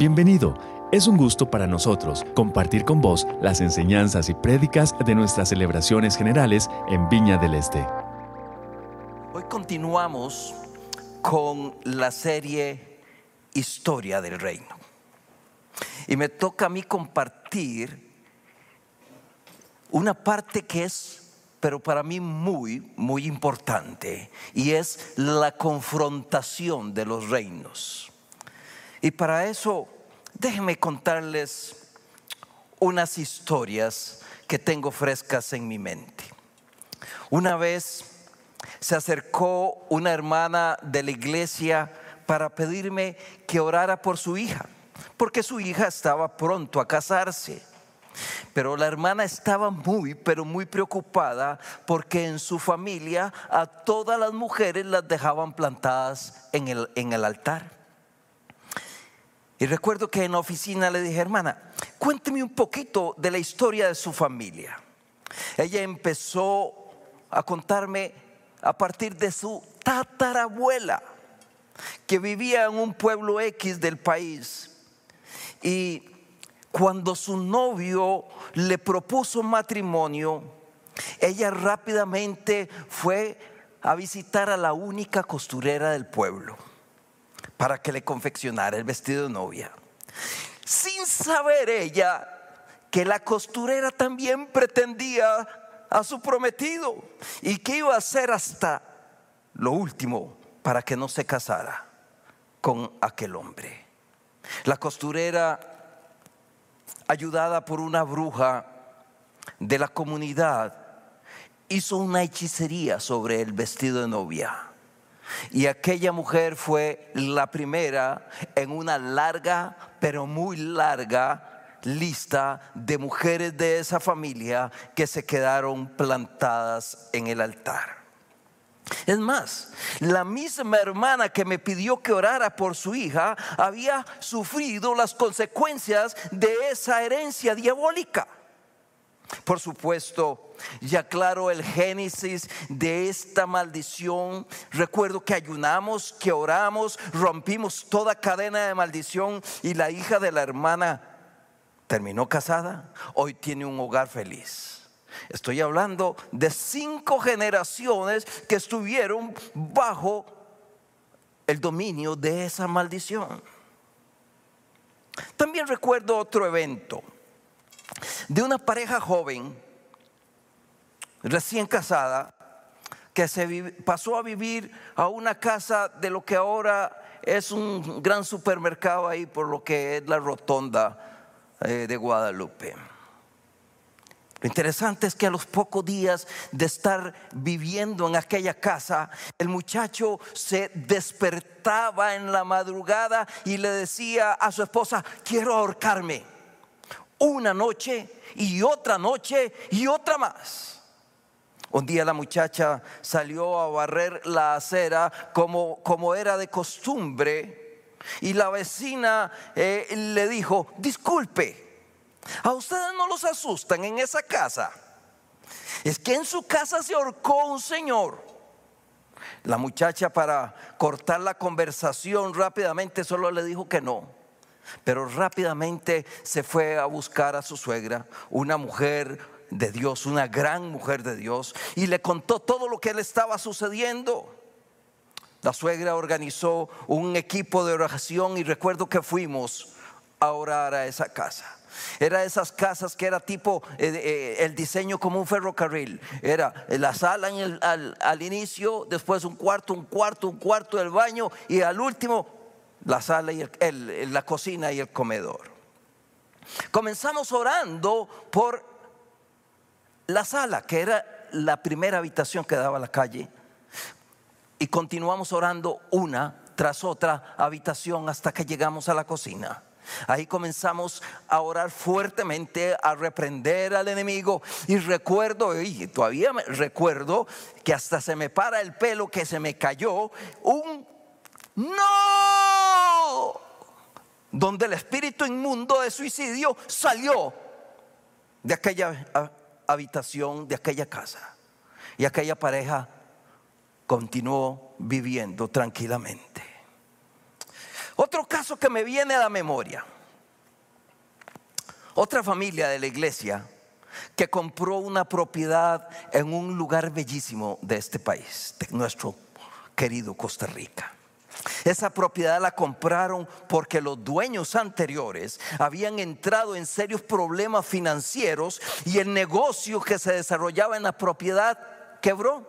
Bienvenido. Es un gusto para nosotros compartir con vos las enseñanzas y prédicas de nuestras celebraciones generales en Viña del Este. Hoy continuamos con la serie Historia del Reino. Y me toca a mí compartir una parte que es pero para mí muy, muy importante, y es la confrontación de los reinos. Y para eso, déjenme contarles unas historias que tengo frescas en mi mente. Una vez se acercó una hermana de la iglesia para pedirme que orara por su hija, porque su hija estaba pronto a casarse. Pero la hermana estaba muy, pero muy preocupada porque en su familia a todas las mujeres las dejaban plantadas en el, en el altar. Y recuerdo que en la oficina le dije, hermana, cuénteme un poquito de la historia de su familia. Ella empezó a contarme a partir de su tatarabuela, que vivía en un pueblo X del país. Y cuando su novio le propuso matrimonio, ella rápidamente fue a visitar a la única costurera del pueblo para que le confeccionara el vestido de novia. Sin saber ella que la costurera también pretendía a su prometido y que iba a hacer hasta lo último para que no se casara con aquel hombre. La costurera ayudada por una bruja de la comunidad, hizo una hechicería sobre el vestido de novia. Y aquella mujer fue la primera en una larga, pero muy larga lista de mujeres de esa familia que se quedaron plantadas en el altar. Es más, la misma hermana que me pidió que orara por su hija había sufrido las consecuencias de esa herencia diabólica. Por supuesto, ya claro el génesis de esta maldición. Recuerdo que ayunamos, que oramos, rompimos toda cadena de maldición y la hija de la hermana terminó casada. Hoy tiene un hogar feliz. Estoy hablando de cinco generaciones que estuvieron bajo el dominio de esa maldición. También recuerdo otro evento de una pareja joven, recién casada, que se pasó a vivir a una casa de lo que ahora es un gran supermercado ahí por lo que es la rotonda eh, de Guadalupe. Lo interesante es que a los pocos días de estar viviendo en aquella casa, el muchacho se despertaba en la madrugada y le decía a su esposa, quiero ahorcarme. Una noche y otra noche y otra más. Un día la muchacha salió a barrer la acera como, como era de costumbre y la vecina eh, le dijo, disculpe, a ustedes no los asustan en esa casa. Es que en su casa se ahorcó un señor. La muchacha para cortar la conversación rápidamente solo le dijo que no. Pero rápidamente se fue a buscar a su suegra, una mujer de Dios, una gran mujer de Dios, y le contó todo lo que le estaba sucediendo. La suegra organizó un equipo de oración y recuerdo que fuimos a orar a esa casa. Era esas casas que era tipo eh, eh, el diseño como un ferrocarril. Era la sala al, inicio, después un cuarto, un cuarto, un cuarto del baño y al último la sala y la cocina y el comedor. Comenzamos orando por la sala, que era la primera habitación que daba a la calle. Y continuamos orando una tras otra habitación hasta que llegamos a la cocina. Ahí comenzamos a orar fuertemente, a reprender al enemigo. Y recuerdo, y todavía recuerdo que hasta se me para el pelo que se me cayó un no, donde el espíritu inmundo de suicidio salió de aquella habitación, de aquella casa. Y aquella pareja continuó viviendo tranquilamente. Otro caso que me viene a la memoria. Otra familia de la iglesia que compró una propiedad en un lugar bellísimo de este país, de nuestro querido Costa Rica. Esa propiedad la compraron porque los dueños anteriores habían entrado en serios problemas financieros y el negocio que se desarrollaba en la propiedad quebró.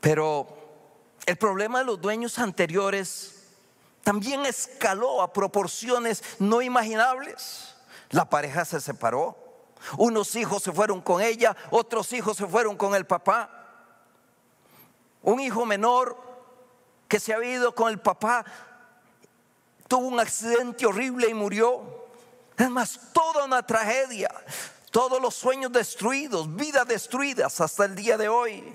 Pero el problema de los dueños anteriores también escaló a proporciones no imaginables. La pareja se separó. Unos hijos se fueron con ella, otros hijos se fueron con el papá. Un hijo menor que se había ido con el papá tuvo un accidente horrible y murió. Es más, toda una tragedia, todos los sueños destruidos, vidas destruidas hasta el día de hoy.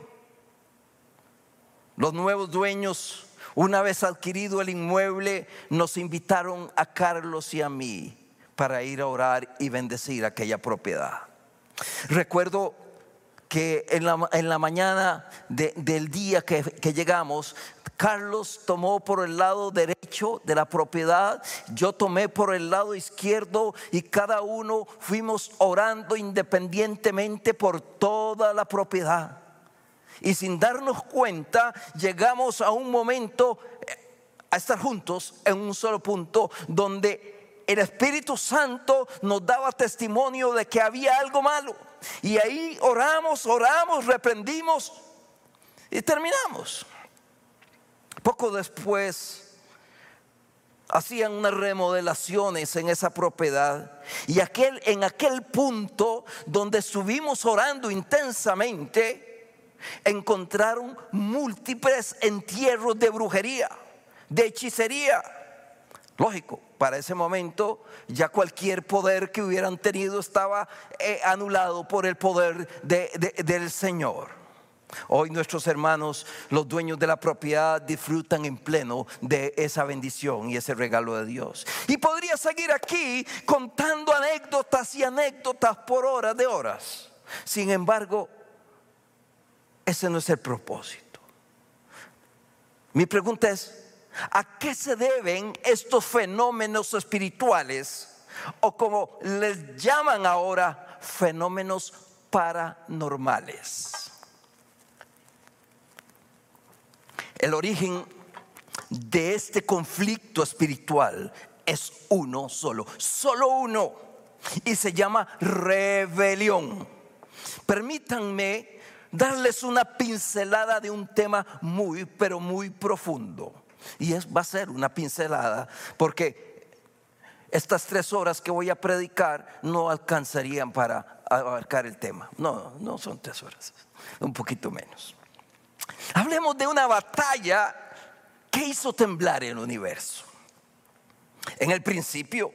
Los nuevos dueños una vez adquirido el inmueble, nos invitaron a Carlos y a mí para ir a orar y bendecir aquella propiedad. Recuerdo que en la, mañana del día que, que llegamos, Carlos tomó por el lado derecho de la propiedad, yo tomé por el lado izquierdo y cada uno fuimos orando independientemente por toda la propiedad. Y sin darnos cuenta, llegamos a un momento eh, a estar juntos en un solo punto donde el Espíritu Santo nos daba testimonio de que había algo malo. Y ahí oramos, oramos, reprendimos y terminamos. Poco después hacían unas remodelaciones en esa propiedad y aquel en aquel punto donde estuvimos orando intensamente encontraron múltiples entierros de brujería, de hechicería. Lógico, para ese momento ya cualquier poder que hubieran tenido estaba eh, anulado por el poder del Señor. Hoy nuestros hermanos, los dueños de la propiedad, disfrutan en pleno de esa bendición y ese regalo de Dios. Y podría seguir aquí contando anécdotas y anécdotas por horas de horas. Sin embargo, ese no es el propósito. Mi pregunta es, ¿a qué se deben estos fenómenos espirituales o como les llaman ahora fenómenos paranormales? El origen de este conflicto espiritual es uno solo, solo uno, y se llama rebelión. Permítanme darles una pincelada de un tema muy, pero muy profundo. Y es, va a ser una pincelada, porque estas tres horas que voy a predicar no alcanzarían para abarcar el tema. No, no son tres horas, un poquito menos. Hablemos de una batalla que hizo temblar el universo. En el principio,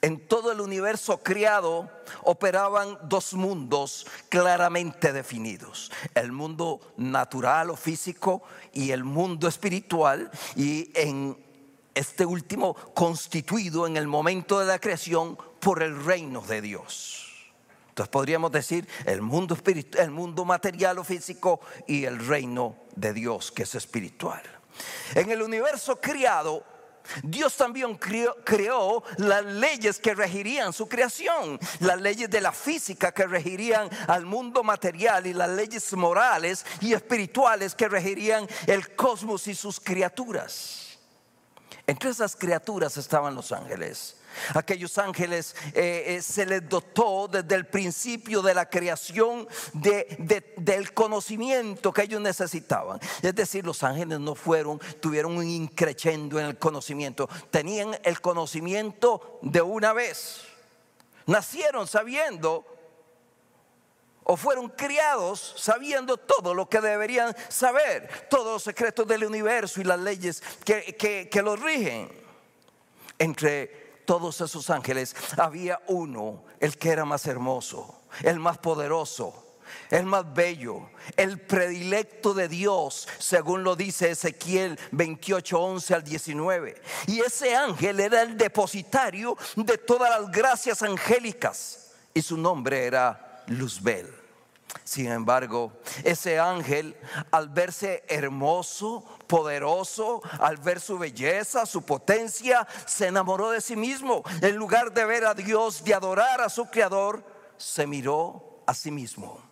en todo el universo creado operaban dos mundos claramente definidos, el mundo natural o físico y el mundo espiritual, y en este último constituido en el momento de la creación por el reino de Dios. Entonces podríamos decir el mundo, el mundo material o físico y el reino de Dios que es espiritual. En el universo criado Dios también creó, las leyes que regirían su creación, las leyes de la física que regirían al mundo material y las leyes morales y espirituales que regirían el cosmos y sus criaturas. Entre esas criaturas estaban los ángeles. Aquellos ángeles eh, eh, se les dotó desde el principio de la creación del conocimiento que ellos necesitaban. Es decir, los ángeles no fueron, tuvieron un increchendo en el conocimiento, tenían el conocimiento de una vez. Nacieron sabiendo o fueron criados sabiendo todo lo que deberían saber, todos los secretos del universo y las leyes que, que, que los rigen. Entre todos esos ángeles, había uno, el que era más hermoso, el más poderoso, el más bello, el predilecto de Dios, según lo dice Ezequiel 28, 11 al 19. Y ese ángel era el depositario de todas las gracias angélicas y su nombre era Luzbel. Sin embargo, ese ángel, al verse hermoso, poderoso, al ver su belleza, su potencia, se enamoró de sí mismo. En lugar de ver a Dios, de adorar a su Creador, se miró a sí mismo.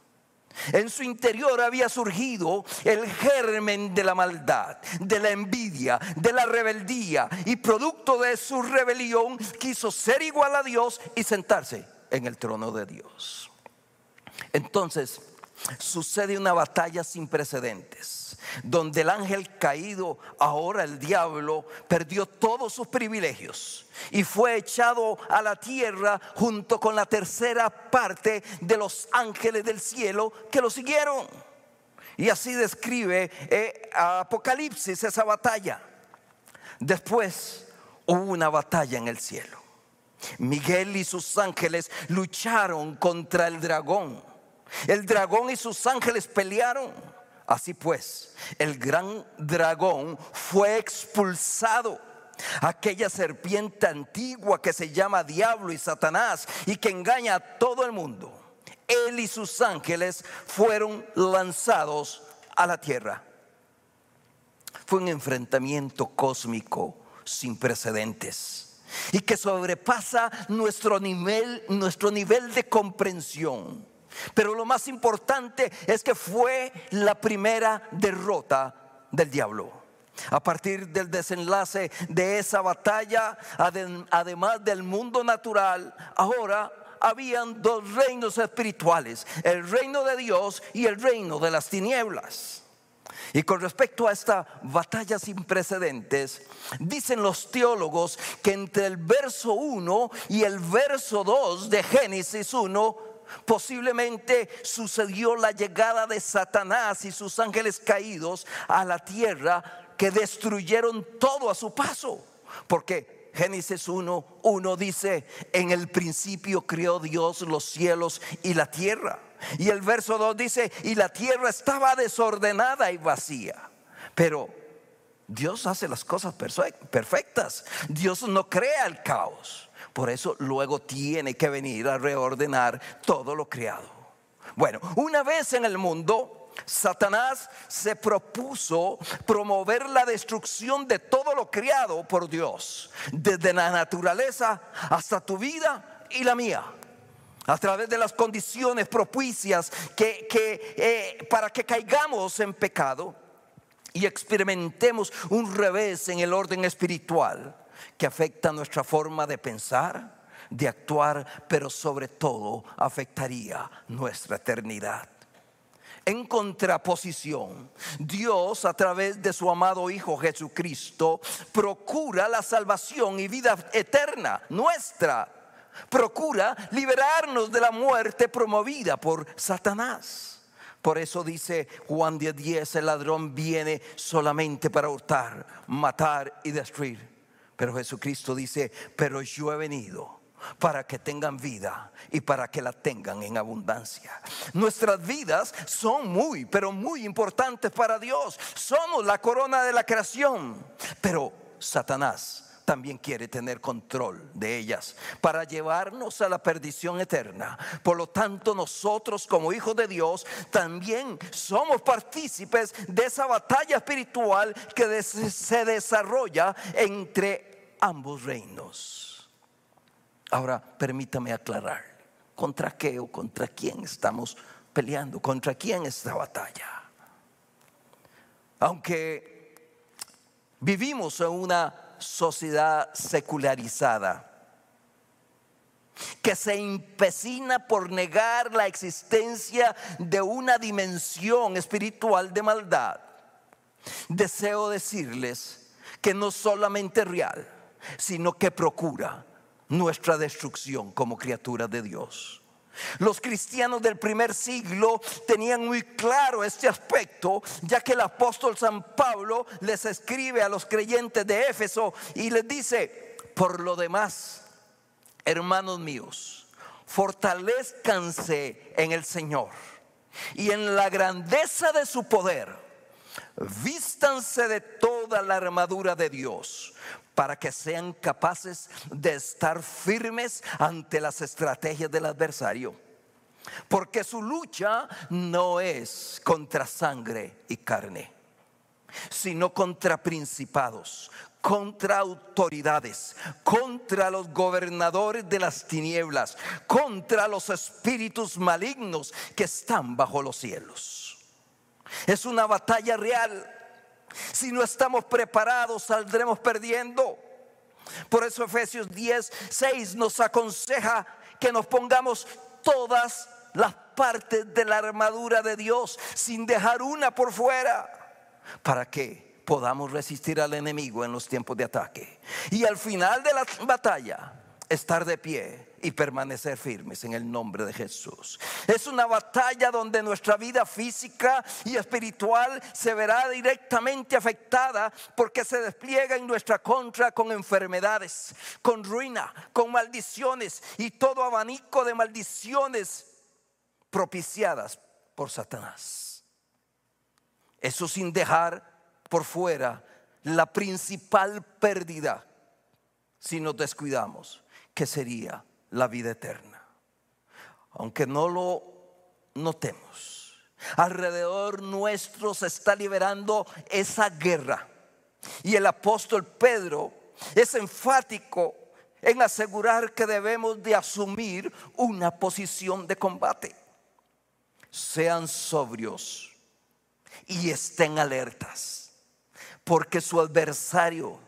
En su interior había surgido el germen de la maldad, de la envidia, de la rebeldía y producto de su rebelión quiso ser igual a Dios y sentarse en el trono de Dios. Entonces, sucede una batalla sin precedentes, donde el ángel caído, ahora el diablo, perdió todos sus privilegios y fue echado a la tierra junto con la tercera parte de los ángeles del cielo que lo siguieron. Y así describe eh, Apocalipsis esa batalla. Después hubo una batalla en el cielo. Miguel y sus ángeles lucharon contra el dragón el dragón y sus ángeles pelearon. Así pues, el gran dragón fue expulsado. Aquella serpiente antigua que se llama diablo y Satanás y que engaña a todo el mundo. Él y sus ángeles fueron lanzados a la tierra. Fue un enfrentamiento cósmico sin precedentes y que sobrepasa nuestro nivel, nuestro nivel de comprensión. Pero lo más importante es que fue la primera derrota del diablo. A partir del desenlace de esa batalla, además del mundo natural, ahora habían dos reinos espirituales, el reino de Dios y el reino de las tinieblas. Y con respecto a esta batalla sin precedentes, dicen los teólogos que entre el verso 1 y el verso 2 de Génesis 1 Posiblemente sucedió la llegada de Satanás y sus ángeles caídos a la tierra que destruyeron todo a su paso. Porque Génesis 1, 1 dice, en el principio creó Dios los cielos y la tierra. Y el verso 2 dice, y la tierra estaba desordenada y vacía. Pero Dios hace las cosas perfectas. Dios no crea el caos. Por eso luego tiene que venir a reordenar todo lo creado. Bueno, una vez en el mundo, Satanás se propuso promover la destrucción de todo lo creado por Dios, desde la naturaleza hasta tu vida y la mía a través de las condiciones propicias que, eh, para que caigamos en pecado y experimentemos un revés en el orden espiritual que afecta nuestra forma de pensar, de actuar, pero sobre todo afectaría nuestra eternidad. En contraposición, Dios a través de su amado Hijo Jesucristo procura la salvación y vida eterna nuestra. Procura liberarnos de la muerte promovida por Satanás. Por eso dice Juan 10:10, el ladrón viene solamente para hurtar, matar y destruir. Pero Jesucristo dice, pero yo he venido para que tengan vida y para que la tengan en abundancia. Nuestras vidas son muy, pero muy importantes para Dios. Somos la corona de la creación. Pero Satanás también quiere tener control de ellas para llevarnos a la perdición eterna. Por lo tanto, nosotros como hijos de Dios también somos partícipes de esa batalla espiritual que se desarrolla entre ambos reinos. Ahora, permítame aclarar, ¿contra qué o contra quién estamos peleando? ¿Contra quién esta batalla? Aunque vivimos en una sociedad secularizada que se empecina por negar la existencia de una dimensión espiritual de maldad. Deseo decirles que no solamente real, sino que procura nuestra destrucción como criatura de Dios. Los cristianos del primer siglo tenían muy claro este aspecto, ya que el apóstol San Pablo les escribe a los creyentes de Éfeso y les dice, por lo demás, hermanos míos, fortalezcanse en el Señor y en la grandeza de su poder, vístanse de toda la armadura de Dios para que sean capaces de estar firmes ante las estrategias del adversario. porque su lucha no es contra sangre y carne, sino contra principados, contra autoridades, contra los gobernadores de las tinieblas, contra los espíritus malignos que están bajo los cielos. Es una batalla real. Si no estamos preparados, saldremos perdiendo. Por eso Efesios 10, 6 nos aconseja que nos pongamos todas las partes de la armadura de Dios sin dejar una por fuera. ¿Para qué? podamos resistir al enemigo en los tiempos de ataque. Y al final de la batalla, estar de pie y permanecer firmes en el nombre de Jesús. Es una batalla donde nuestra vida física y espiritual se verá directamente afectada porque se despliega en nuestra contra con enfermedades, con ruina, con maldiciones y todo abanico de maldiciones propiciadas por Satanás. Eso sin dejar por fuera la principal pérdida si nos descuidamos, que sería la vida eterna. Aunque no lo notemos, alrededor nuestro se está liberando esa guerra. Y el apóstol Pedro es enfático en asegurar que debemos de asumir una posición de combate. Sean sobrios y estén alertas porque su adversario,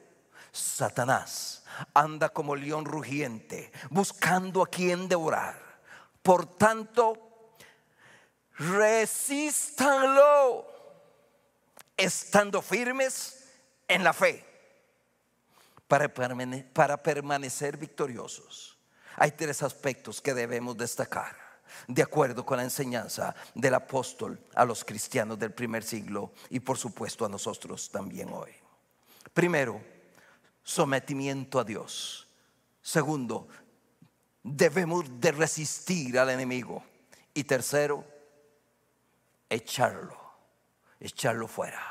Satanás, anda como león rugiente, buscando a quien devorar. Por tanto, resístanlo, estando firmes en la fe, para, para permanecer victoriosos. Hay tres aspectos que debemos destacar de acuerdo con la enseñanza del apóstol a los cristianos del primer siglo y por supuesto a nosotros también hoy. Primero, sometimiento a Dios. Segundo, debemos de resistir al enemigo. Y tercero, echarlo, echarlo fuera.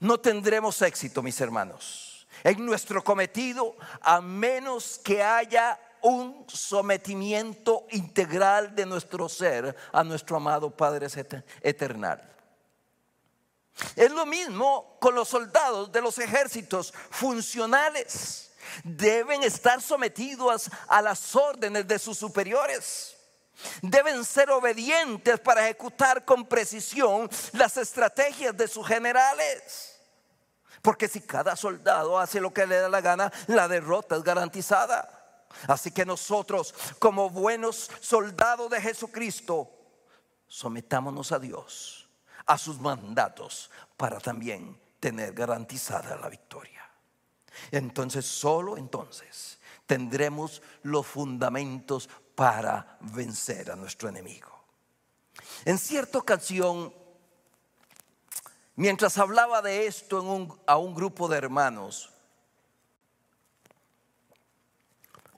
No tendremos éxito, mis hermanos, en nuestro cometido a menos que haya un sometimiento integral de nuestro ser a nuestro amado Padre Eternal. Es lo mismo con los soldados de los ejércitos funcionales. Deben estar sometidos a las órdenes de sus superiores. Deben ser obedientes para ejecutar con precisión las estrategias de sus generales. Porque si cada soldado hace lo que le da la gana, la derrota es garantizada. Así que nosotros, como buenos soldados de Jesucristo, sometámonos a Dios, a sus mandatos, para también tener garantizada la victoria. Entonces, solo entonces tendremos los fundamentos para vencer a nuestro enemigo. En cierta ocasión, mientras hablaba de esto a un grupo de hermanos,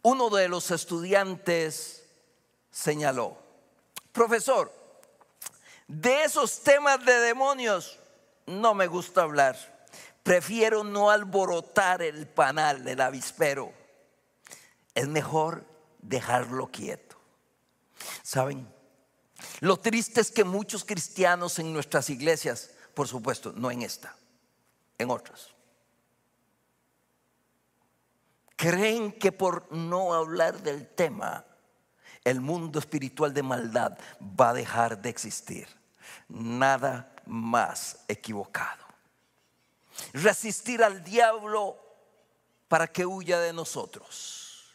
uno de los estudiantes señaló, profesor, de esos temas de demonios no me gusta hablar. Prefiero no alborotar el panal del avispero. Es mejor dejarlo quieto. ¿Saben? Lo triste es que muchos cristianos en nuestras iglesias, por supuesto, no en esta, en otras, creen que por no hablar del tema, el mundo espiritual de maldad va a dejar de existir. Nada más equivocado. Resistir al diablo para que huya de nosotros.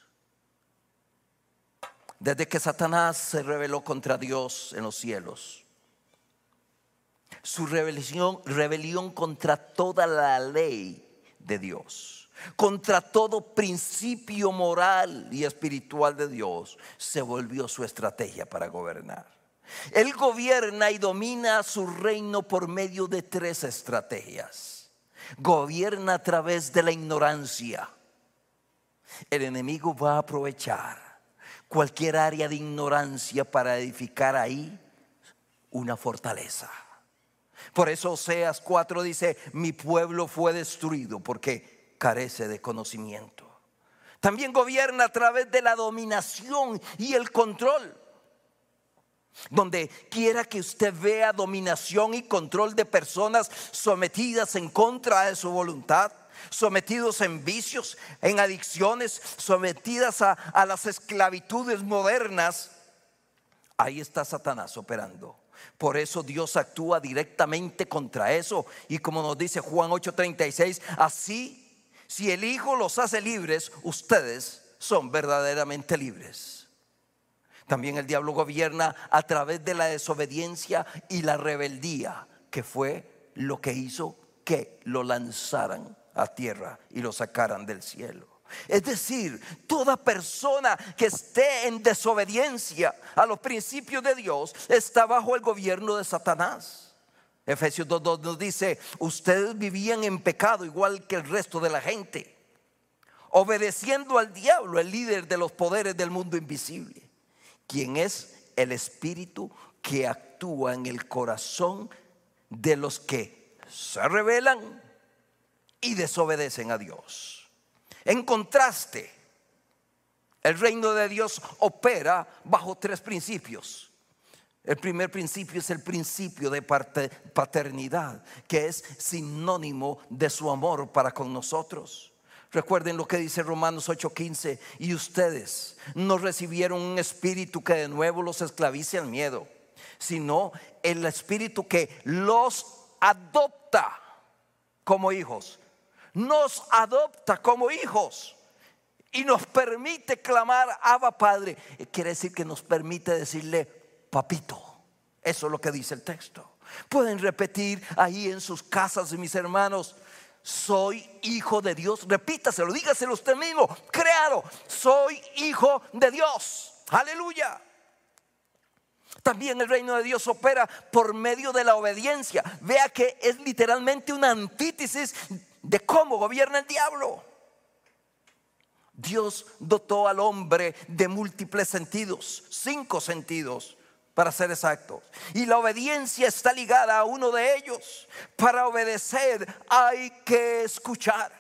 Desde que Satanás se rebeló contra Dios en los cielos, su rebelión, rebelión contra toda la ley de Dios contra todo principio moral y espiritual de Dios, se volvió su estrategia para gobernar. Él gobierna y domina su reino por medio de tres estrategias. Gobierna a través de la ignorancia. El enemigo va a aprovechar cualquier área de ignorancia para edificar ahí una fortaleza. Por eso Oseas 4 dice, mi pueblo fue destruido porque carece de conocimiento. También gobierna a través de la dominación y el control. Donde quiera que usted vea dominación y control de personas sometidas en contra de su voluntad, sometidos en vicios, en adicciones, sometidas a, a las esclavitudes modernas, ahí está Satanás operando. Por eso Dios actúa directamente contra eso. Y como nos dice Juan 8:36, así, si el Hijo los hace libres, ustedes son verdaderamente libres. También el diablo gobierna a través de la desobediencia y la rebeldía, que fue lo que hizo que lo lanzaran a tierra y lo sacaran del cielo. Es decir, toda persona que esté en desobediencia a los principios de Dios está bajo el gobierno de Satanás. Efesios 2.2 nos dice, ustedes vivían en pecado igual que el resto de la gente, obedeciendo al diablo, el líder de los poderes del mundo invisible, quien es el espíritu que actúa en el corazón de los que se rebelan y desobedecen a Dios. En contraste, el reino de Dios opera bajo tres principios. El primer principio es el principio de paternidad, que es sinónimo de su amor para con nosotros. Recuerden lo que dice Romanos 8:15, y ustedes no recibieron un espíritu que de nuevo los esclavice al miedo, sino el espíritu que los adopta como hijos nos adopta como hijos y nos permite clamar Abba Padre. Quiere decir que nos permite decirle papito. Eso es lo que dice el texto. Pueden repetir ahí en sus casas, mis hermanos. Soy hijo de Dios. Repítaselo, dígaselo usted mismo. Créalo. Soy hijo de Dios. Aleluya. También el reino de Dios opera por medio de la obediencia. Vea que es literalmente una antítesis de cómo gobierna el diablo. Dios dotó al hombre de múltiples sentidos, cinco sentidos para ser exactos. Y la obediencia está ligada a uno de ellos. Para obedecer hay que escuchar.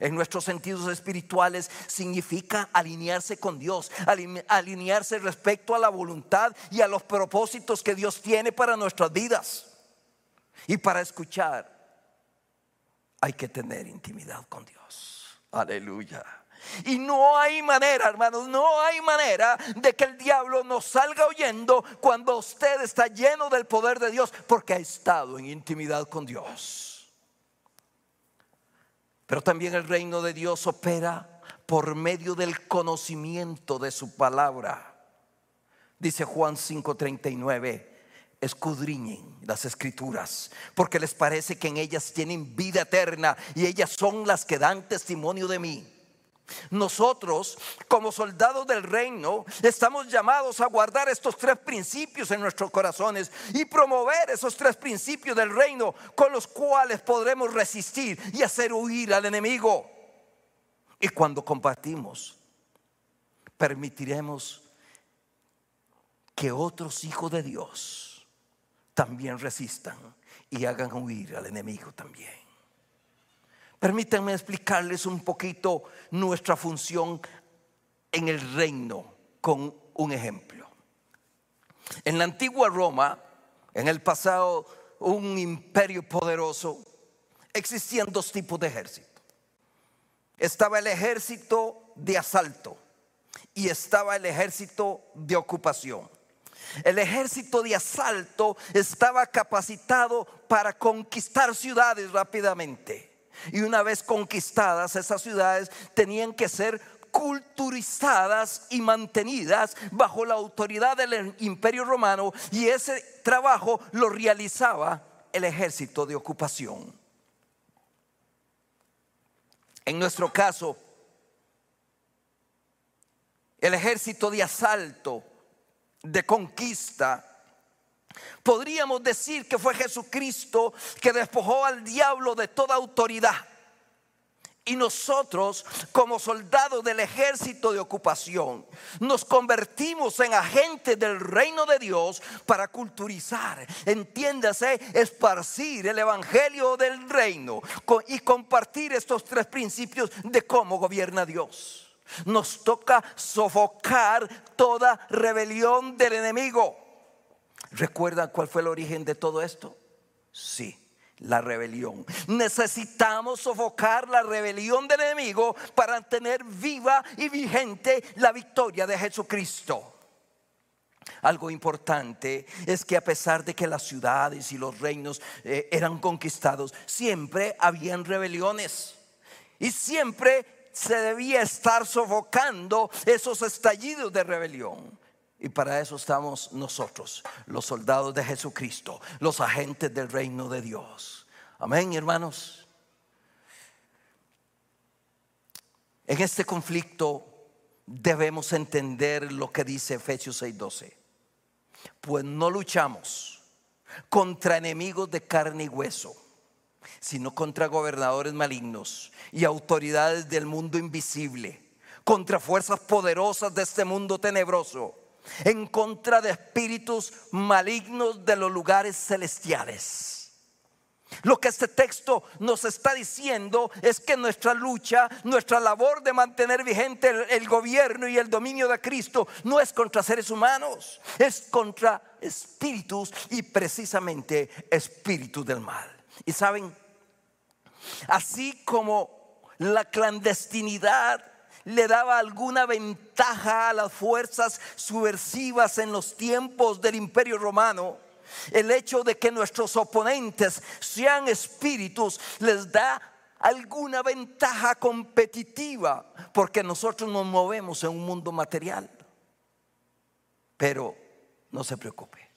En nuestros sentidos espirituales significa alinearse con Dios, alinearse respecto a la voluntad y a los propósitos que Dios tiene para nuestras vidas. Y para escuchar hay que tener intimidad con Dios. Aleluya. Y no hay manera, hermanos, no hay manera de que el diablo nos salga oyendo cuando usted está lleno del poder de Dios porque ha estado en intimidad con Dios. Pero también el reino de Dios opera por medio del conocimiento de su palabra. Dice Juan 5:39 escudriñen las escrituras, porque les parece que en ellas tienen vida eterna y ellas son las que dan testimonio de mí. Nosotros, como soldados del reino, estamos llamados a guardar estos tres principios en nuestros corazones y promover esos tres principios del reino con los cuales podremos resistir y hacer huir al enemigo. Y cuando compartimos, permitiremos que otros hijos de Dios también resistan y hagan huir al enemigo también. Permítanme explicarles un poquito nuestra función en el reino con un ejemplo. En la antigua Roma, en el pasado un imperio poderoso, existían dos tipos de ejército. Estaba el ejército de asalto y estaba el ejército de ocupación. El ejército de asalto estaba capacitado para conquistar ciudades rápidamente. Y una vez conquistadas, esas ciudades tenían que ser culturizadas y mantenidas bajo la autoridad del imperio romano y ese trabajo lo realizaba el ejército de ocupación. En nuestro caso, el ejército de asalto de conquista. Podríamos decir que fue Jesucristo que despojó al diablo de toda autoridad. Y nosotros, como soldados del ejército de ocupación, nos convertimos en agentes del reino de Dios para culturizar, entiéndase, esparcir el evangelio del reino y compartir estos tres principios de cómo gobierna Dios. Nos toca sofocar toda rebelión del enemigo. ¿Recuerdan cuál fue el origen de todo esto? Sí, la rebelión. Necesitamos sofocar la rebelión del enemigo para tener viva y vigente la victoria de Jesucristo. Algo importante es que a pesar de que las ciudades y los reinos eh, eran conquistados, siempre habían rebeliones y siempre se debía estar sofocando esos estallidos de rebelión. Y para eso estamos nosotros, los soldados de Jesucristo, los agentes del reino de Dios. Amén, hermanos. En este conflicto debemos entender lo que dice Efesios 6:12. Pues no luchamos contra enemigos de carne y hueso, sino contra gobernadores malignos y autoridades del mundo invisible, contra fuerzas poderosas de este mundo tenebroso, en contra de espíritus malignos de los lugares celestiales. Lo que este texto nos está diciendo es que nuestra lucha, nuestra labor de mantener vigente el, gobierno y el dominio de Cristo no es contra seres humanos, es contra espíritus y precisamente espíritus del mal. Y saben, así como la clandestinidad le daba alguna ventaja a las fuerzas subversivas en los tiempos del imperio romano, el hecho de que nuestros oponentes sean espíritus les da alguna ventaja competitiva porque nosotros nos movemos en un mundo material. Pero no se preocupe.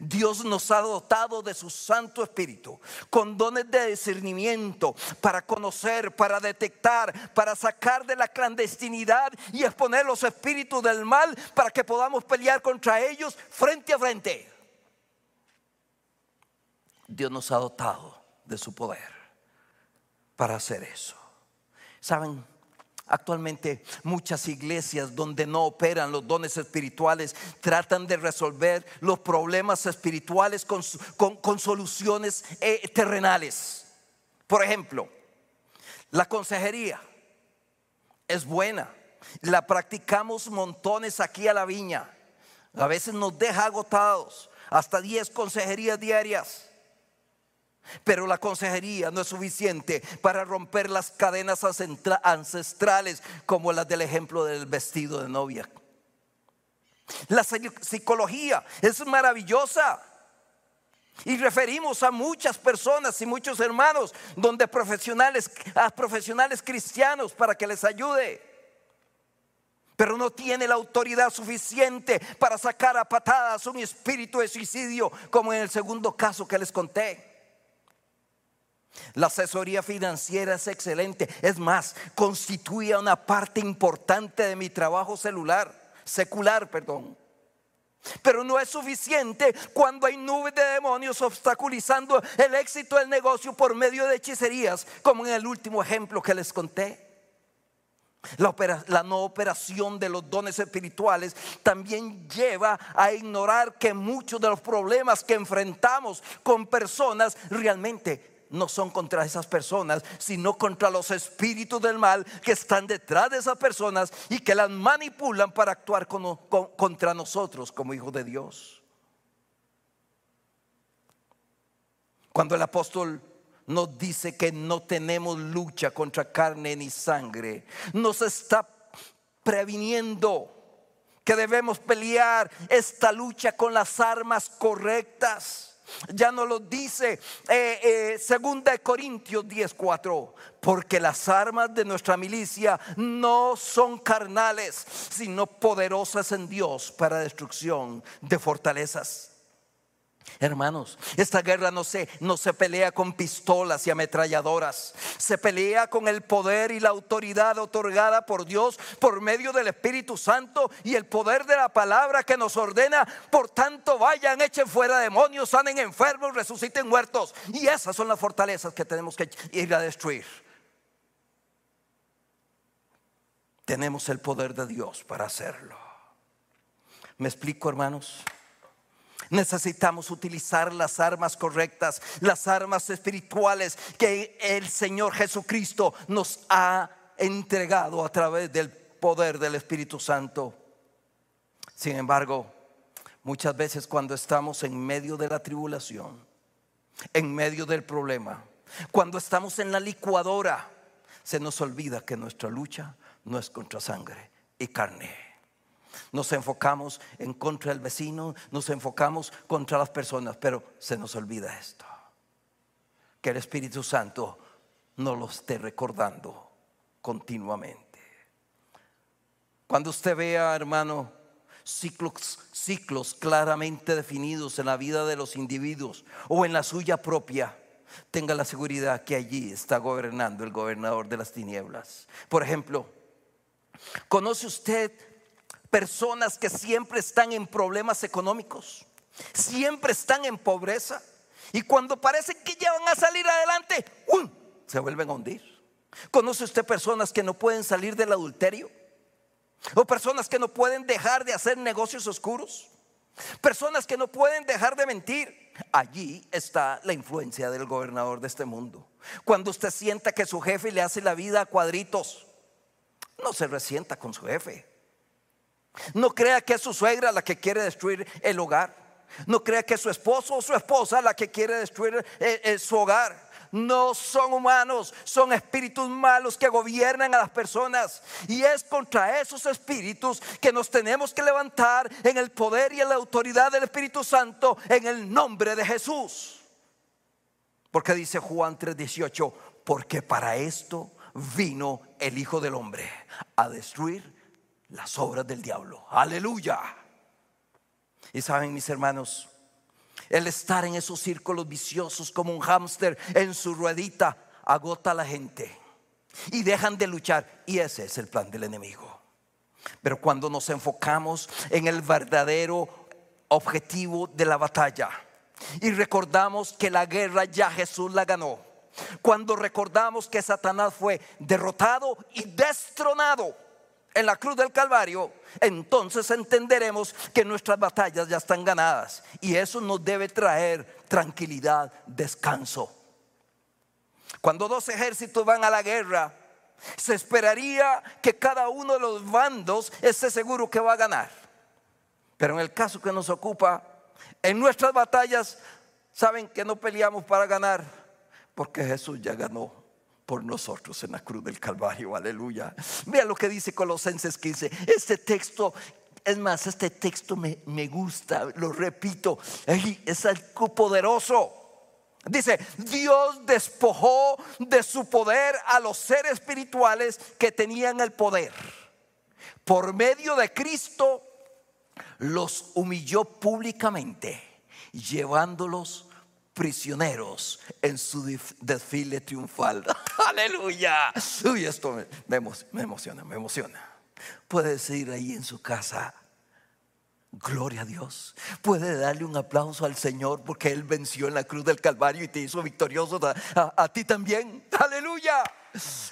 Dios nos ha dotado de su Santo Espíritu con dones de discernimiento para conocer, para detectar, para sacar de la clandestinidad y exponer los espíritus del mal para que podamos pelear contra ellos frente a frente. Dios nos ha dotado de su poder para hacer eso. ¿Saben? Actualmente muchas iglesias donde no operan los dones espirituales tratan de resolver los problemas espirituales con, soluciones eh, terrenales. Por ejemplo, la consejería es buena, la practicamos montones aquí a la viña. A veces nos deja agotados, hasta 10 consejerías diarias. Pero la consejería no es suficiente para romper las cadenas ancestrales como las del ejemplo del vestido de novia. La psicología es maravillosa. Y referimos a muchas personas y muchos hermanos donde profesionales, a profesionales cristianos para que les ayude. Pero no tiene la autoridad suficiente para sacar a patadas un espíritu de suicidio como en el segundo caso que les conté. La asesoría financiera es excelente. Es más, constituye una parte importante de mi trabajo celular, secular, perdón. Pero no es suficiente cuando hay nubes de demonios obstaculizando el éxito del negocio por medio de hechicerías, como en el último ejemplo que les conté. La, la, no operación de los dones espirituales también lleva a ignorar que muchos de los problemas que enfrentamos con personas realmente no son contra esas personas, sino contra los espíritus del mal que están detrás de esas personas y que las manipulan para actuar contra nosotros como hijos de Dios. Cuando el apóstol nos dice que no tenemos lucha contra carne ni sangre, nos está previniendo que debemos pelear esta lucha con las armas correctas. Ya no lo dice eh, eh, segunda de Corintios 10:4, porque las armas de nuestra milicia no son carnales, sino poderosas en Dios para destrucción de fortalezas. Hermanos, esta guerra no se, no se pelea con pistolas y ametralladoras, se pelea con el poder y la autoridad otorgada por Dios por medio del Espíritu Santo y el poder de la palabra que nos ordena. Por tanto, vayan, echen fuera demonios, sanen enfermos, resuciten muertos. Y esas son las fortalezas que tenemos que ir a destruir. Tenemos el poder de Dios para hacerlo. ¿Me explico, hermanos? Necesitamos utilizar las armas correctas, las armas espirituales que el Señor Jesucristo nos ha entregado a través del poder del Espíritu Santo. Sin embargo, muchas veces cuando estamos en medio de la tribulación, en medio del problema, cuando estamos en la licuadora, se nos olvida que nuestra lucha no es contra sangre y carne. Nos enfocamos en contra del vecino, nos enfocamos contra las personas, pero se nos olvida esto. Que el Espíritu Santo no lo esté recordando continuamente. Cuando usted vea, hermano, ciclos, ciclos claramente definidos en la vida de los individuos o en la suya propia, tenga la seguridad que allí está gobernando el gobernador de las tinieblas. Por ejemplo, ¿conoce usted personas que siempre están en problemas económicos? Siempre están en pobreza. Y cuando parece que ya van a salir adelante, se vuelven a hundir. ¿Conoce usted personas que no pueden salir del adulterio? ¿O personas que no pueden dejar de hacer negocios oscuros? Personas que no pueden dejar de mentir. Allí está la influencia del gobernador de este mundo. Cuando usted sienta que su jefe le hace la vida a cuadritos, no se resienta con su jefe. No crea que es su suegra la que quiere destruir el hogar. No crea que es su esposo o su esposa la que quiere destruir eh, eh, su hogar no son humanos, son espíritus malos que gobiernan a las personas. Y es contra esos espíritus que nos tenemos que levantar en el poder y en la autoridad del Espíritu Santo en el nombre de Jesús. Porque dice Juan 3:18, porque para esto vino el Hijo del Hombre a destruir las obras del diablo. Aleluya. Y saben mis hermanos, el estar en esos círculos viciosos como un hámster en su ruedita agota a la gente y dejan de luchar. Y ese es el plan del enemigo. Pero cuando nos enfocamos en el verdadero objetivo de la batalla y recordamos que la guerra ya Jesús la ganó, cuando recordamos que Satanás fue derrotado y destronado, en la cruz del Calvario, entonces entenderemos que nuestras batallas ya están ganadas. Y eso nos debe traer tranquilidad, descanso. Cuando dos ejércitos van a la guerra, se esperaría que cada uno de los bandos esté seguro que va a ganar. Pero en el caso que nos ocupa, en nuestras batallas, saben que no peleamos para ganar, porque Jesús ya ganó por nosotros en la cruz del Calvario, aleluya. Vea lo que dice Colosenses 15. Este texto, es más, este texto me, me gusta, lo repito, es algo poderoso. Dice, Dios despojó de su poder a los seres espirituales que tenían el poder. Por medio de Cristo los humilló públicamente, llevándolos prisioneros en su desfile triunfal. Aleluya. Uy, esto me, emociona, me emociona. Puede decir ahí en su casa, Gloria a Dios. Puede darle un aplauso al Señor porque Él venció en la cruz del Calvario y te hizo victorioso a ti también. Aleluya.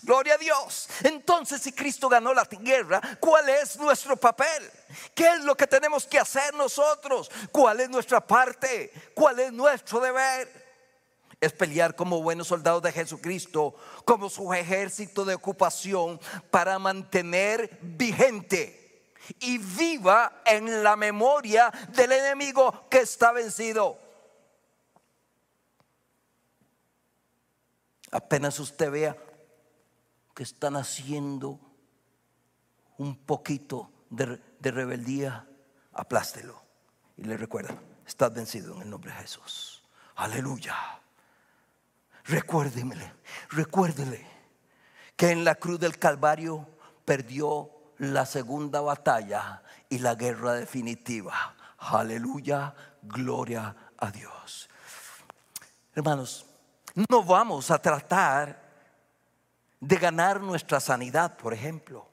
Gloria a Dios. Entonces, si Cristo ganó la guerra, ¿cuál es nuestro papel? ¿Qué es lo que tenemos que hacer nosotros? ¿Cuál es nuestra parte? ¿Cuál es nuestro deber? Es pelear como buenos soldados de Jesucristo, como su ejército de ocupación para mantener vigente y viva en la memoria del enemigo que está vencido. Apenas usted vea que están haciendo un poquito de, rebeldía, aplástelo. Y le recuerda, estás vencido en el nombre de Jesús. Aleluya. Recuérdemele, recuérdele que en la cruz del Calvario perdió la segunda batalla y la guerra definitiva. Aleluya, gloria a Dios. Hermanos, no vamos a tratar de ganar nuestra sanidad, por ejemplo.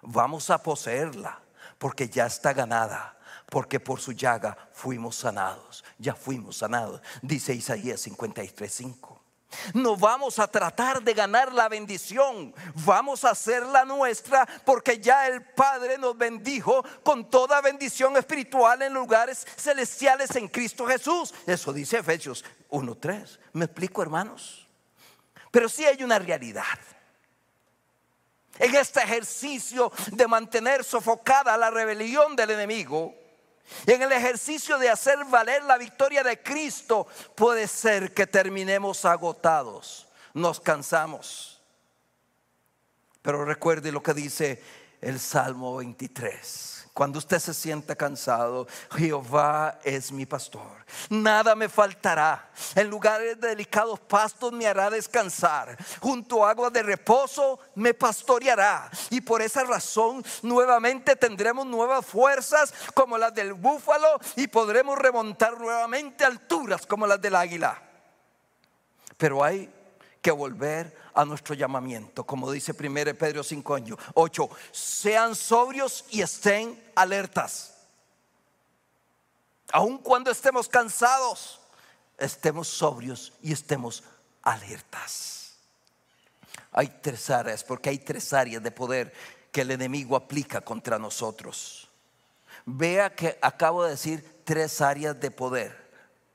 Vamos a poseerla porque ya está ganada, porque por su llaga fuimos sanados, ya fuimos sanados, dice Isaías 53:5. No vamos a tratar de ganar la bendición, vamos a hacerla nuestra porque ya el Padre nos bendijo con toda bendición espiritual en lugares celestiales en Cristo Jesús. Eso dice Efesios 1:3. ¿Me explico, hermanos? Pero sí hay una realidad. en este ejercicio de mantener sofocada la rebelión del enemigo, en el ejercicio de hacer valer la victoria de Cristo, puede ser que terminemos agotados, nos cansamos. Pero recuerde lo que dice el Salmo 23. Cuando usted se sienta cansado, Jehová es mi pastor. Nada me faltará. En lugares de delicados pastos me hará descansar. Junto a agua de reposo me pastoreará. Y por esa razón nuevamente tendremos nuevas fuerzas como las del búfalo y podremos remontar nuevamente alturas como las del águila. Pero hay que volver a nuestro llamamiento, como dice 1 Pedro 5 años 8, sean sobrios y estén alertas. Aun cuando estemos cansados, estemos sobrios y estemos alertas. Hay tres áreas, porque hay tres áreas de poder que el enemigo aplica contra nosotros. Vea que acabo de decir tres áreas de poder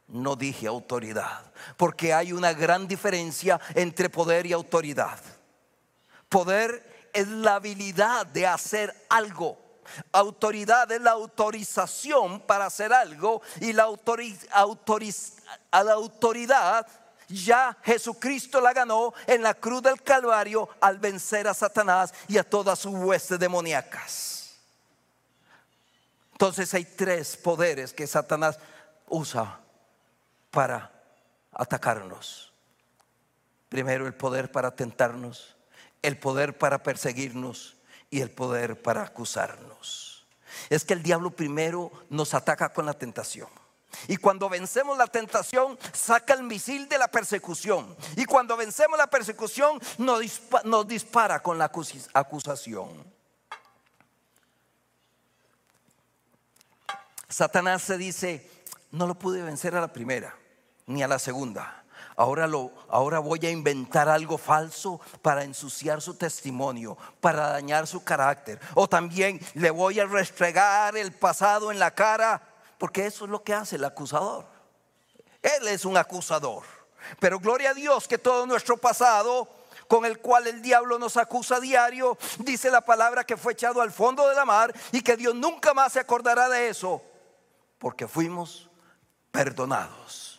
no dije autoridad, porque hay una gran diferencia entre poder y autoridad. Poder es la habilidad de hacer algo. Autoridad es la autorización para hacer algo y la, a la autoridad ya Jesucristo la ganó en la cruz del Calvario al vencer a Satanás y a todas sus huestes demoníacas. Entonces hay tres poderes que Satanás usa para atacarnos. Primero el poder para tentarnos, el poder para perseguirnos y el poder para acusarnos. Es que el diablo primero nos ataca con la tentación. Y cuando vencemos la tentación, saca el misil de la persecución. Y cuando vencemos la persecución, nos dispara, con la acusación. Satanás se dice, no lo pude vencer a la primera ni a la segunda. Ahora, lo, ahora voy a inventar algo falso para ensuciar su testimonio, para dañar su carácter. O también le voy a restregar el pasado en la cara, porque eso es lo que hace el acusador. Él es un acusador. Pero gloria a Dios que todo nuestro pasado con el cual el diablo nos acusa a diario, dice la palabra que fue echado al fondo de la mar y que Dios nunca más se acordará de eso, porque fuimos perdonados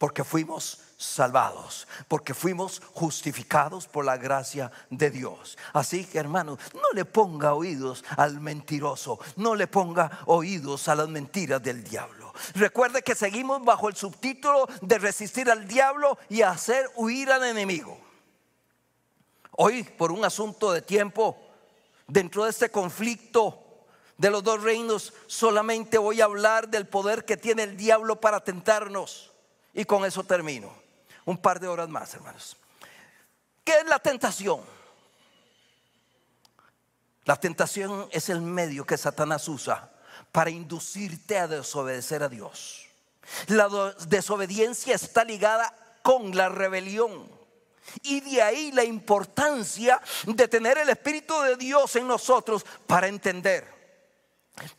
porque fuimos salvados, porque fuimos justificados por la gracia de Dios. Así que hermano, no le ponga oídos al mentiroso, no le ponga oídos a las mentiras del diablo. Recuerde que seguimos bajo el subtítulo de resistir al diablo y hacer huir al enemigo. Hoy, por un asunto de tiempo, dentro de este conflicto de los dos reinos, solamente voy a hablar del poder que tiene el diablo para tentarnos. Y con eso termino. Un par de horas más, hermanos. ¿Qué es la tentación? La tentación es el medio que Satanás usa para inducirte a desobedecer a Dios. La desobediencia está ligada con la rebelión. Y de ahí la importancia de tener el Espíritu de Dios en nosotros para entender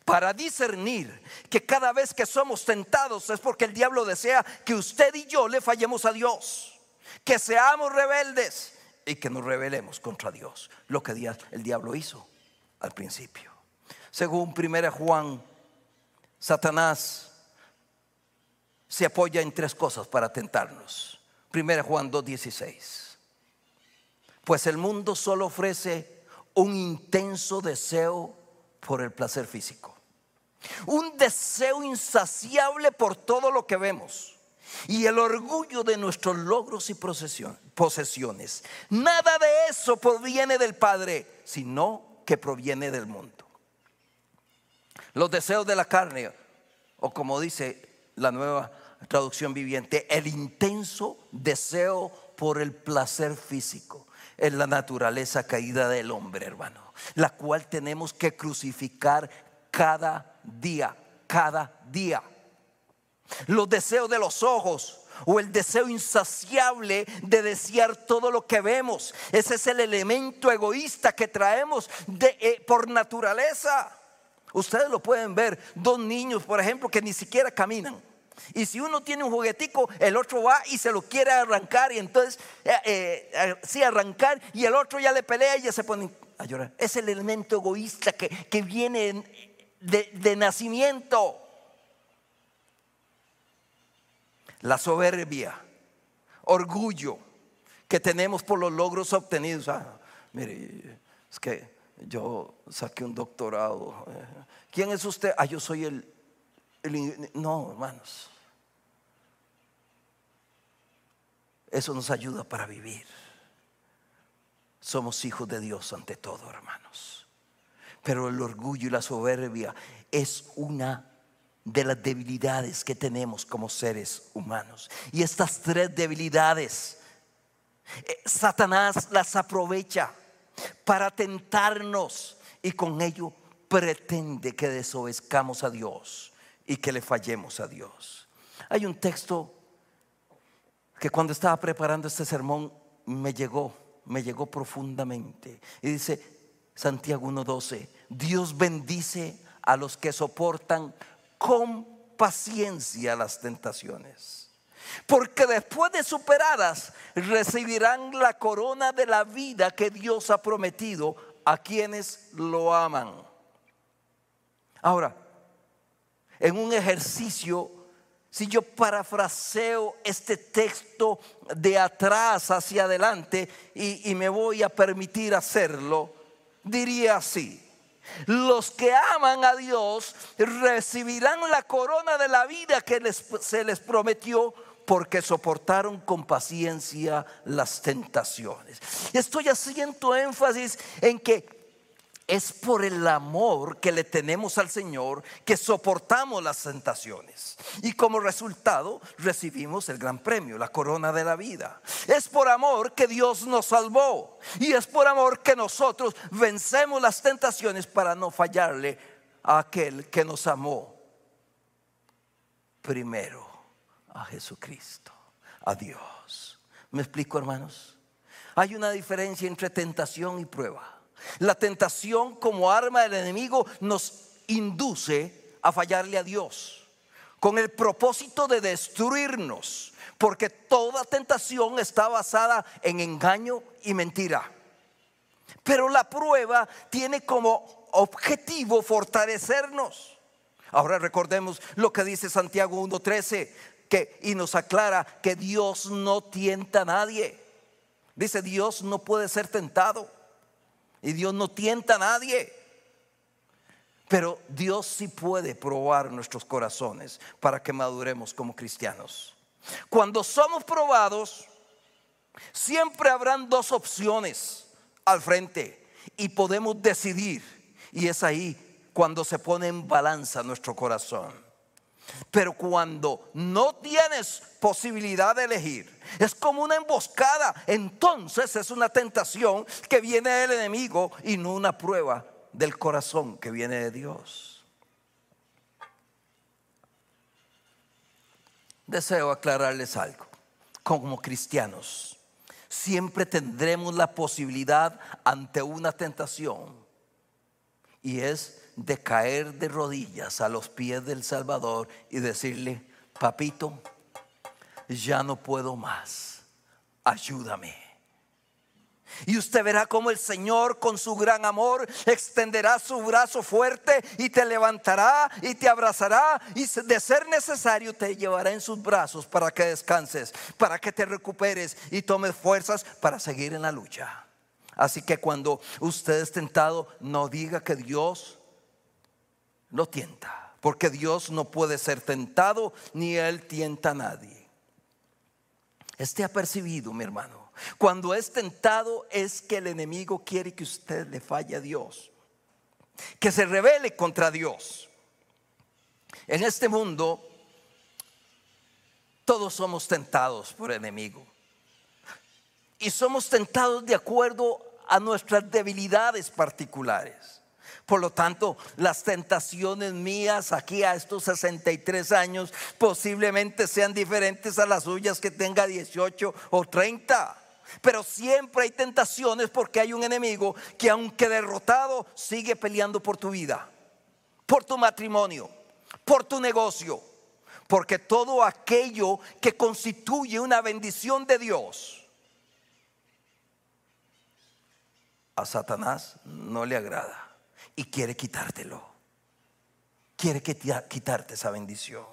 para discernir que cada vez que somos tentados es porque el diablo desea que usted y yo le fallemos a Dios, que seamos rebeldes y que nos rebelemos contra Dios, lo que el diablo hizo al principio. Según 1 Juan, Satanás se apoya en tres cosas para tentarnos. 1 Juan 2.16. Pues el mundo solo ofrece un intenso deseo por el placer físico. Un deseo insaciable por todo lo que vemos. Y el orgullo de nuestros logros y posesiones. Nada de eso proviene del Padre, sino que proviene del mundo. Los deseos de la carne, o como dice la nueva traducción viviente, el intenso deseo por el placer físico es la naturaleza caída del hombre, hermano, la cual tenemos que crucificar cada día, cada día. Los deseos de los ojos o el deseo insaciable de desear todo lo que vemos. Ese es el elemento egoísta que traemos de, eh, por naturaleza. Ustedes lo pueden ver, dos niños, por ejemplo, que ni siquiera caminan. Y si uno tiene un juguetico, el otro va y se lo quiere arrancar y entonces, eh, eh, sí, arrancar y el otro ya le pelea y ya se pone a llorar. Es el elemento egoísta que, que viene de, de nacimiento. La soberbia, orgullo que tenemos por los logros obtenidos. Ah, mire, es que yo saqué un doctorado. ¿Quién es usted? Ah, yo soy el no, hermanos. Eso nos ayuda para vivir. Somos hijos de Dios ante todo, hermanos. Pero el orgullo y la soberbia es una de las debilidades que tenemos como seres humanos. Y estas tres debilidades, eh, Satanás las aprovecha para tentarnos y con ello pretende que desobedezcamos a Dios y que le fallemos a Dios. Hay un texto que cuando estaba preparando este sermón me llegó, me llegó profundamente. Y dice Santiago 1.12, Dios bendice a los que soportan con paciencia las tentaciones. Porque después de superadas recibirán la corona de la vida que Dios ha prometido a quienes lo aman. Ahora, en un ejercicio si yo parafraseo este texto de atrás hacia adelante y, me voy a permitir hacerlo, diría así. Los que aman a Dios recibirán la corona de la vida que se les prometió porque soportaron con paciencia las tentaciones. Estoy haciendo énfasis en que es por el amor que le tenemos al Señor que soportamos las tentaciones. Y como resultado recibimos el gran premio, la corona de la vida. Es por amor que Dios nos salvó. Y es por amor que nosotros vencemos las tentaciones para no fallarle a aquel que nos amó primero, a Jesucristo, a Dios. ¿Me explico, hermanos? Hay una diferencia entre tentación y prueba. La tentación como arma del enemigo nos induce a fallarle a Dios con el propósito de destruirnos, porque toda tentación está basada en engaño y mentira. Pero la prueba tiene como objetivo fortalecernos. Ahora recordemos lo que dice Santiago 1.13 que, y nos aclara que Dios no tienta a nadie. Dice Dios no puede ser tentado. Y Dios no tienta a nadie. Pero Dios sí puede probar nuestros corazones para que maduremos como cristianos. Cuando somos probados, siempre habrán dos opciones al frente y podemos decidir. Y es ahí cuando se pone en balanza nuestro corazón. Pero cuando no tienes posibilidad de elegir, es como una emboscada, entonces es una tentación que viene del enemigo y no una prueba del corazón que viene de Dios. Deseo aclararles algo. Como cristianos, siempre tendremos la posibilidad ante una tentación y es de caer de rodillas a los pies del Salvador y decirle, papito, ya no puedo más, ayúdame. Y usted verá cómo el Señor con su gran amor extenderá su brazo fuerte y te levantará y te abrazará y de ser necesario te llevará en sus brazos para que descanses, para que te recuperes y tomes fuerzas para seguir en la lucha. Así que cuando usted es tentado, no diga que Dios lo tienta, porque Dios no puede ser tentado ni Él tienta a nadie. Este ha percibido, mi hermano, cuando es tentado es que el enemigo quiere que usted le falle a Dios, que se revele contra Dios. En este mundo todos somos tentados por enemigo. Y somos tentados de acuerdo a nuestras debilidades particulares. Por lo tanto, las tentaciones mías aquí a estos 63 años posiblemente sean diferentes a las suyas que tenga 18 o 30. Pero siempre hay tentaciones porque hay un enemigo que aunque derrotado sigue peleando por tu vida, por tu matrimonio, por tu negocio. Porque todo aquello que constituye una bendición de Dios, a Satanás no le agrada y quiere quitártelo. Quiere quitarte esa bendición.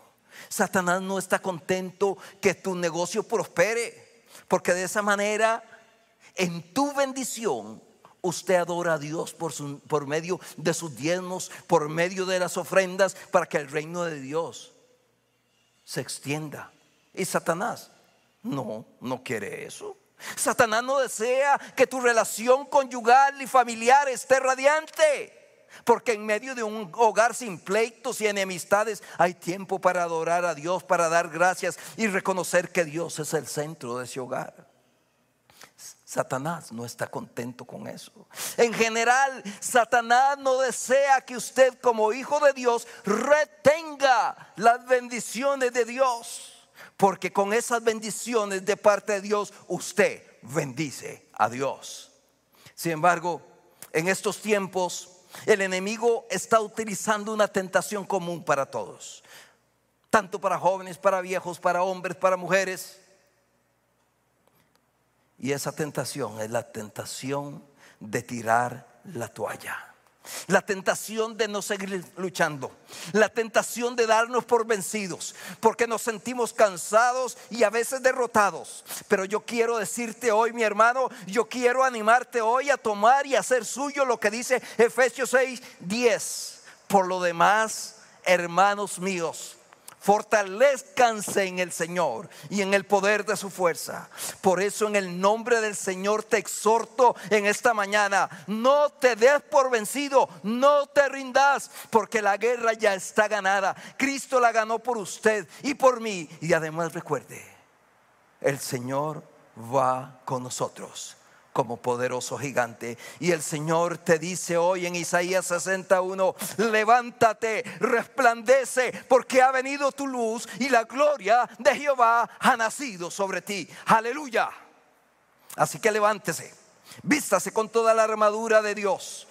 Satanás no está contento que tu negocio prospere, porque de esa manera, en tu bendición, usted adora a Dios por, por medio de sus diezmos, por medio de las ofrendas, para que el reino de Dios se extienda. Y Satanás no, no quiere eso. Satanás no desea que tu relación conyugal y familiar esté radiante. Porque en medio de un hogar sin pleitos y enemistades hay tiempo para adorar a Dios, para dar gracias y reconocer que Dios es el centro de ese hogar. Satanás no está contento con eso. En general, Satanás no desea que usted como hijo de Dios retenga las bendiciones de Dios. Porque con esas bendiciones de parte de Dios, usted bendice a Dios. Sin embargo, en estos tiempos, el enemigo está utilizando una tentación común para todos. Tanto para jóvenes, para viejos, para hombres, para mujeres. Y esa tentación es la tentación de tirar la toalla. La tentación de no seguir luchando. La tentación de darnos por vencidos. Porque nos sentimos cansados y a veces derrotados. Pero yo quiero decirte hoy, mi hermano, yo quiero animarte hoy a tomar y hacer suyo lo que dice Efesios 6, 10. Por lo demás, hermanos míos Fortalezcanse en el Señor y en el poder de su fuerza. Por eso en el nombre del Señor te exhorto en esta mañana, no te des por vencido, no te rindas, porque la guerra ya está ganada. Cristo la ganó por usted y por mí. Y además recuerde, el Señor va con nosotros como poderoso gigante. Y el Señor te dice hoy en Isaías 61, levántate, resplandece, porque ha venido tu luz y la gloria de Jehová ha nacido sobre ti. Aleluya. Así que levántese, vístase con toda la armadura de Dios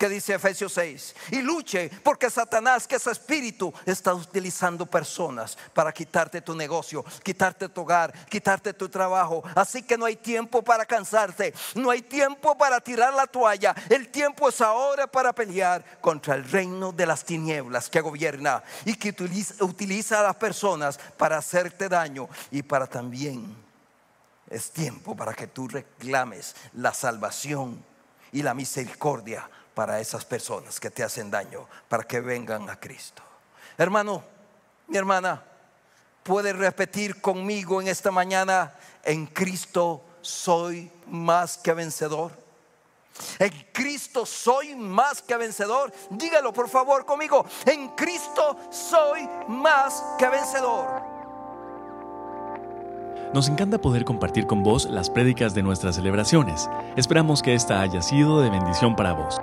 que dice Efesios 6. Y luche porque Satanás, que es espíritu, está utilizando personas para quitarte tu negocio, quitarte tu hogar, quitarte tu trabajo. Así que no hay tiempo para cansarte, no hay tiempo para tirar la toalla. El tiempo es ahora para pelear contra el reino de las tinieblas que gobierna y que utiliza, utiliza a las personas para hacerte daño y para también es tiempo para que tú reclames la salvación y la misericordia para esas personas que te hacen daño, para que vengan a Cristo. Hermano, mi hermana, puede repetir conmigo en esta mañana, en Cristo soy más que vencedor. En Cristo soy más que vencedor. Dígalo por favor conmigo. En Cristo soy más que vencedor. Nos encanta poder compartir con vos las prédicas de nuestras celebraciones. Esperamos que esta haya sido de bendición para vos.